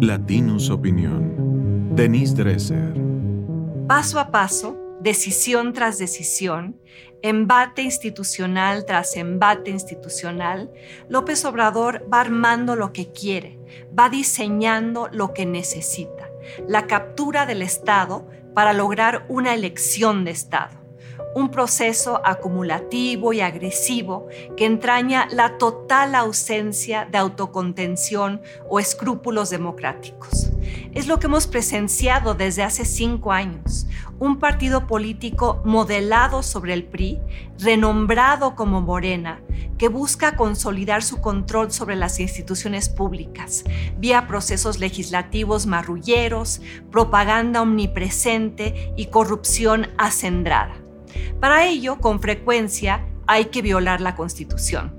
Latinus Opinión. Denise Dresser. Paso a paso, decisión tras decisión, embate institucional tras embate institucional, López Obrador va armando lo que quiere, va diseñando lo que necesita, la captura del Estado para lograr una elección de Estado un proceso acumulativo y agresivo que entraña la total ausencia de autocontención o escrúpulos democráticos. Es lo que hemos presenciado desde hace cinco años, un partido político modelado sobre el PRI, renombrado como Morena, que busca consolidar su control sobre las instituciones públicas vía procesos legislativos marrulleros, propaganda omnipresente y corrupción acendrada. Para ello, con frecuencia, hay que violar la Constitución.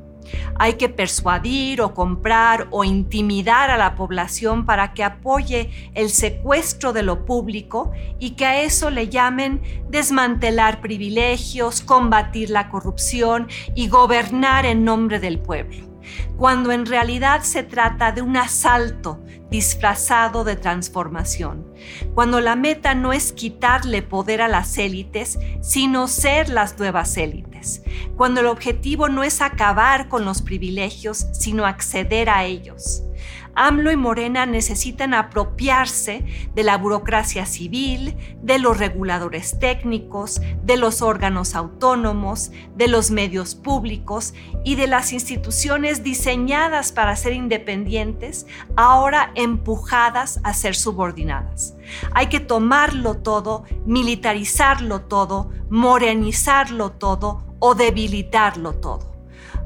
Hay que persuadir o comprar o intimidar a la población para que apoye el secuestro de lo público y que a eso le llamen desmantelar privilegios, combatir la corrupción y gobernar en nombre del pueblo cuando en realidad se trata de un asalto disfrazado de transformación, cuando la meta no es quitarle poder a las élites, sino ser las nuevas élites, cuando el objetivo no es acabar con los privilegios, sino acceder a ellos. AMLO y Morena necesitan apropiarse de la burocracia civil, de los reguladores técnicos, de los órganos autónomos, de los medios públicos y de las instituciones diseñadas para ser independientes, ahora empujadas a ser subordinadas. Hay que tomarlo todo, militarizarlo todo, morenizarlo todo o debilitarlo todo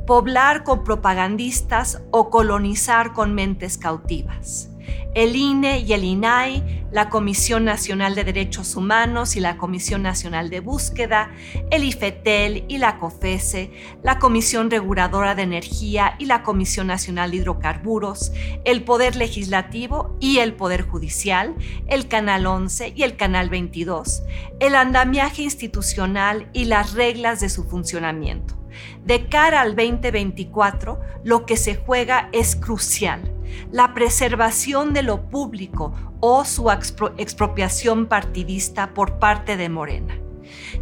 poblar con propagandistas o colonizar con mentes cautivas. El INE y el INAI, la Comisión Nacional de Derechos Humanos y la Comisión Nacional de Búsqueda, el IFETEL y la COFESE, la Comisión Reguladora de Energía y la Comisión Nacional de Hidrocarburos, el Poder Legislativo y el Poder Judicial, el Canal 11 y el Canal 22, el andamiaje institucional y las reglas de su funcionamiento de cara al 2024, lo que se juega es crucial. La preservación de lo público o su expropiación partidista por parte de Morena.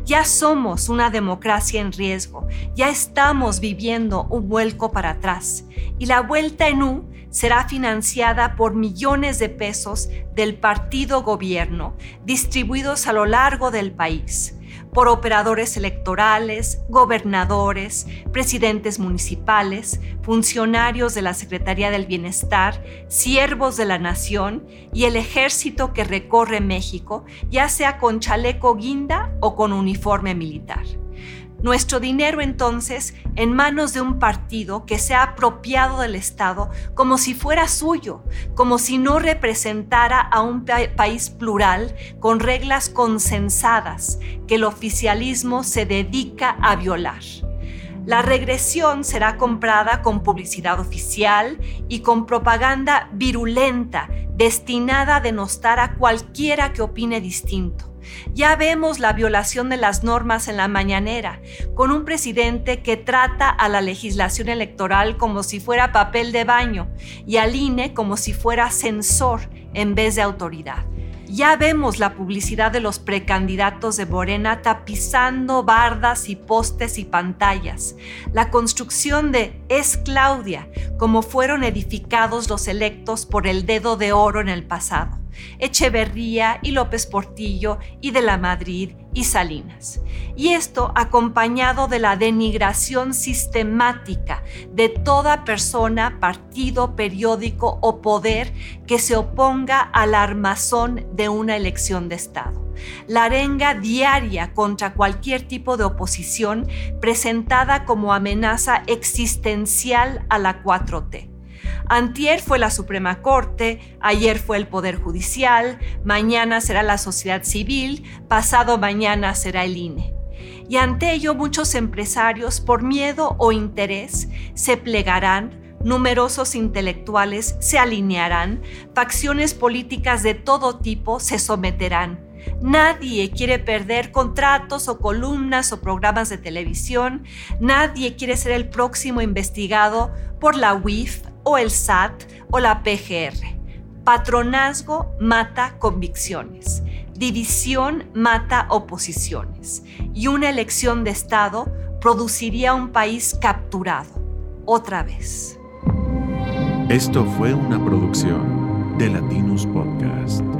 Ya somos una democracia en riesgo, ya estamos viviendo un vuelco para atrás y la vuelta en U será financiada por millones de pesos del partido gobierno distribuidos a lo largo del país por operadores electorales, gobernadores, presidentes municipales, funcionarios de la Secretaría del Bienestar, siervos de la nación y el ejército que recorre México, ya sea con chaleco guinda o con uniforme militar. Nuestro dinero entonces en manos de un partido que se ha apropiado del Estado como si fuera suyo, como si no representara a un país plural con reglas consensadas que el oficialismo se dedica a violar. La regresión será comprada con publicidad oficial y con propaganda virulenta destinada a denostar a cualquiera que opine distinto. Ya vemos la violación de las normas en la mañanera, con un presidente que trata a la legislación electoral como si fuera papel de baño y al INE como si fuera censor en vez de autoridad. Ya vemos la publicidad de los precandidatos de Morena tapizando bardas y postes y pantallas. La construcción de Es Claudia, como fueron edificados los electos por el dedo de oro en el pasado. Echeverría y López Portillo y de la Madrid y Salinas. Y esto acompañado de la denigración sistemática de toda persona, partido, periódico o poder que se oponga al armazón de una elección de Estado. La arenga diaria contra cualquier tipo de oposición presentada como amenaza existencial a la 4T. Antier fue la Suprema Corte, ayer fue el Poder Judicial, mañana será la sociedad civil, pasado mañana será el INE. Y ante ello muchos empresarios, por miedo o interés, se plegarán, numerosos intelectuales se alinearán, facciones políticas de todo tipo se someterán. Nadie quiere perder contratos o columnas o programas de televisión. Nadie quiere ser el próximo investigado por la UIF, o el SAT o la PGR. Patronazgo mata convicciones. División mata oposiciones. Y una elección de Estado produciría un país capturado. Otra vez. Esto fue una producción de Latinus Podcast.